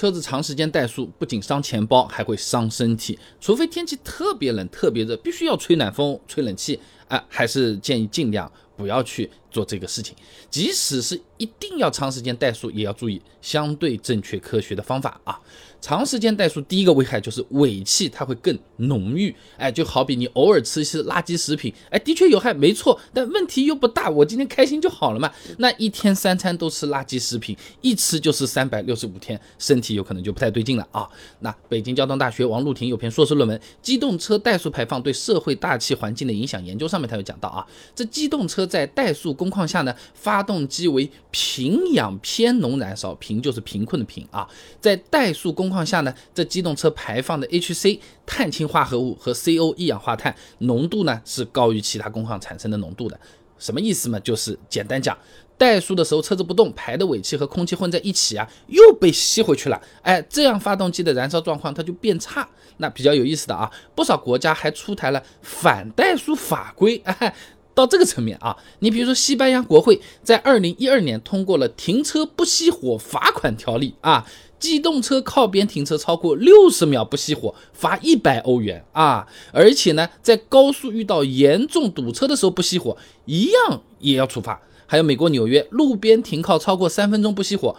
车子长时间怠速不仅伤钱包，还会伤身体。除非天气特别冷、特别热，必须要吹暖风、吹冷气啊，还是建议尽量不要去。做这个事情，即使是一定要长时间怠速，也要注意相对正确科学的方法啊。长时间怠速，第一个危害就是尾气它会更浓郁，哎，就好比你偶尔吃一些垃圾食品，哎，的确有害，没错，但问题又不大，我今天开心就好了嘛。那一天三餐都吃垃圾食品，一吃就是三百六十五天，身体有可能就不太对劲了啊。那北京交通大学王路婷有篇硕士论文《机动车怠速排放对社会大气环境的影响研究》，上面他有讲到啊，这机动车在怠速工况下呢，发动机为贫氧偏浓燃烧，贫就是贫困的贫啊。在怠速工况下呢，这机动车排放的 HC 碳氢化合物和 CO 一氧化碳浓度呢是高于其他工况产生的浓度的。什么意思嘛？就是简单讲，怠速的时候车子不动，排的尾气和空气混在一起啊，又被吸回去了。哎，这样发动机的燃烧状况它就变差。那比较有意思的啊，不少国家还出台了反怠速法规。哎。到这个层面啊，你比如说西班牙国会在二零一二年通过了停车不熄火罚款条例啊，机动车靠边停车超过六十秒不熄火罚一百欧元啊，而且呢，在高速遇到严重堵车的时候不熄火一样也要处罚。还有美国纽约路边停靠超过三分钟不熄火。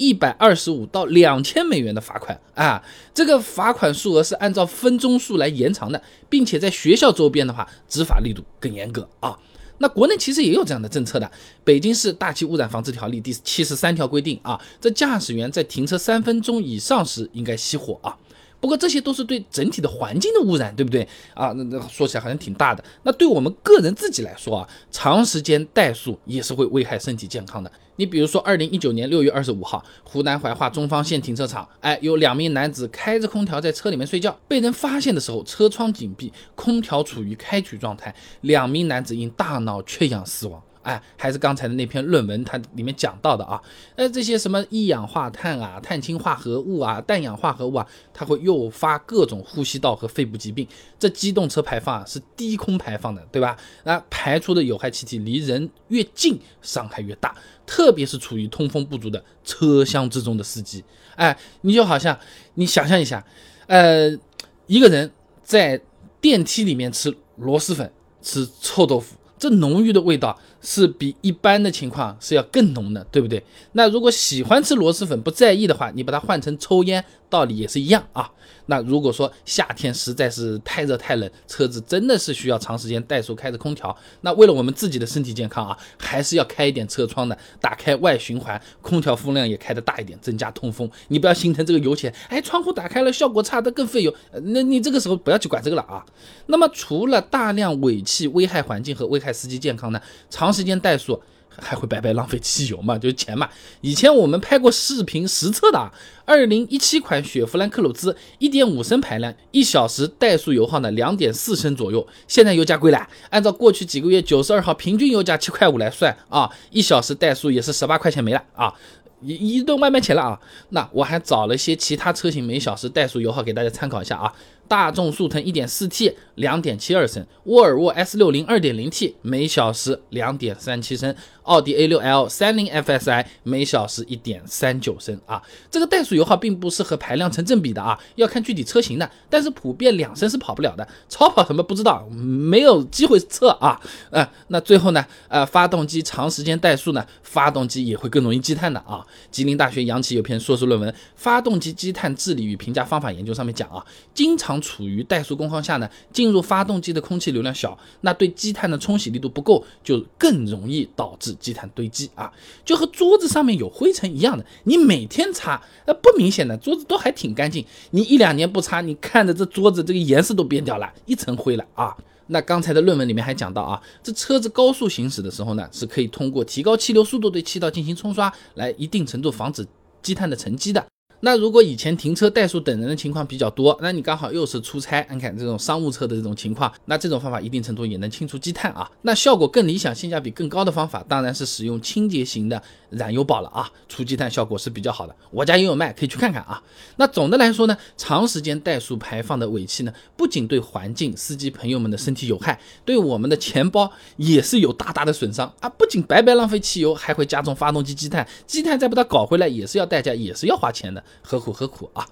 一百二十五到两千美元的罚款啊，这个罚款数额是按照分钟数来延长的，并且在学校周边的话，执法力度更严格啊。那国内其实也有这样的政策的，《北京市大气污染防治条例》第七十三条规定啊，这驾驶员在停车三分钟以上时应该熄火啊。不过这些都是对整体的环境的污染，对不对啊？那那说起来好像挺大的。那对我们个人自己来说啊，长时间怠速也是会危害身体健康的。你比如说，二零一九年六月二十五号，湖南怀化中方县停车场，哎，有两名男子开着空调在车里面睡觉，被人发现的时候，车窗紧闭，空调处于开启状态，两名男子因大脑缺氧死亡。哎，还是刚才的那篇论文，它里面讲到的啊，呃，这些什么一氧化碳啊、碳氢化合物啊、氮氧化合物啊，它会诱发各种呼吸道和肺部疾病。这机动车排放啊是低空排放的，对吧？那排出的有害气体离人越近，伤害越大，特别是处于通风不足的车厢之中的司机。哎，你就好像你想象一下，呃，一个人在电梯里面吃螺蛳粉、吃臭豆腐。这浓郁的味道是比一般的情况是要更浓的，对不对？那如果喜欢吃螺蛳粉不在意的话，你把它换成抽烟。道理也是一样啊。那如果说夏天实在是太热太冷，车子真的是需要长时间怠速开着空调，那为了我们自己的身体健康啊，还是要开一点车窗的，打开外循环，空调风量也开的大一点，增加通风。你不要心疼这个油钱，哎，窗户打开了效果差的更费油，那你这个时候不要去管这个了啊。那么除了大量尾气危害环境和危害司机健康呢，长时间怠速。还会白白浪费汽油嘛？就是钱嘛。以前我们拍过视频实测的啊，二零一七款雪佛兰克鲁兹，一点五升排量，一小时怠速油耗呢两点四升左右。现在油价贵了，按照过去几个月九十二号平均油价七块五来算啊，一小时怠速也是十八块钱没了啊。一一顿外卖钱了啊！那我还找了些其他车型每小时怠速油耗给大家参考一下啊。大众速腾 1.4T 2.72升，沃尔沃 S60 2.0T 每小时2.37升，奥迪 A6L 30 FSI 每小时1.39升啊。这个怠速油耗并不是和排量成正比的啊，要看具体车型的，但是普遍两升是跑不了的。超跑什么不知道，没有机会测啊。呃，那最后呢，呃，发动机长时间怠速呢，发动机也会更容易积碳的啊。吉林大学杨奇有篇硕士论文《发动机积碳治理与评价方法研究》上面讲啊，经常。处于怠速工况下呢，进入发动机的空气流量小，那对积碳的冲洗力度不够，就更容易导致积碳堆积啊，就和桌子上面有灰尘一样的。你每天擦，呃，不明显的桌子都还挺干净，你一两年不擦，你看着这桌子这个颜色都变掉了，一层灰了啊。那刚才的论文里面还讲到啊，这车子高速行驶的时候呢，是可以通过提高气流速度对气道进行冲刷，来一定程度防止积碳的沉积的。那如果以前停车怠速等人的情况比较多，那你刚好又是出差，你看这种商务车的这种情况，那这种方法一定程度也能清除积碳啊。那效果更理想、性价比更高的方法，当然是使用清洁型的燃油宝了啊，除积碳效果是比较好的。我家也有卖，可以去看看啊。那总的来说呢，长时间怠速排放的尾气呢，不仅对环境、司机朋友们的身体有害，对我们的钱包也是有大大的损伤啊。不仅白白浪费汽油，还会加重发动机积碳，积碳再把它搞回来也是要代价，也是要花钱的。何苦何苦啊！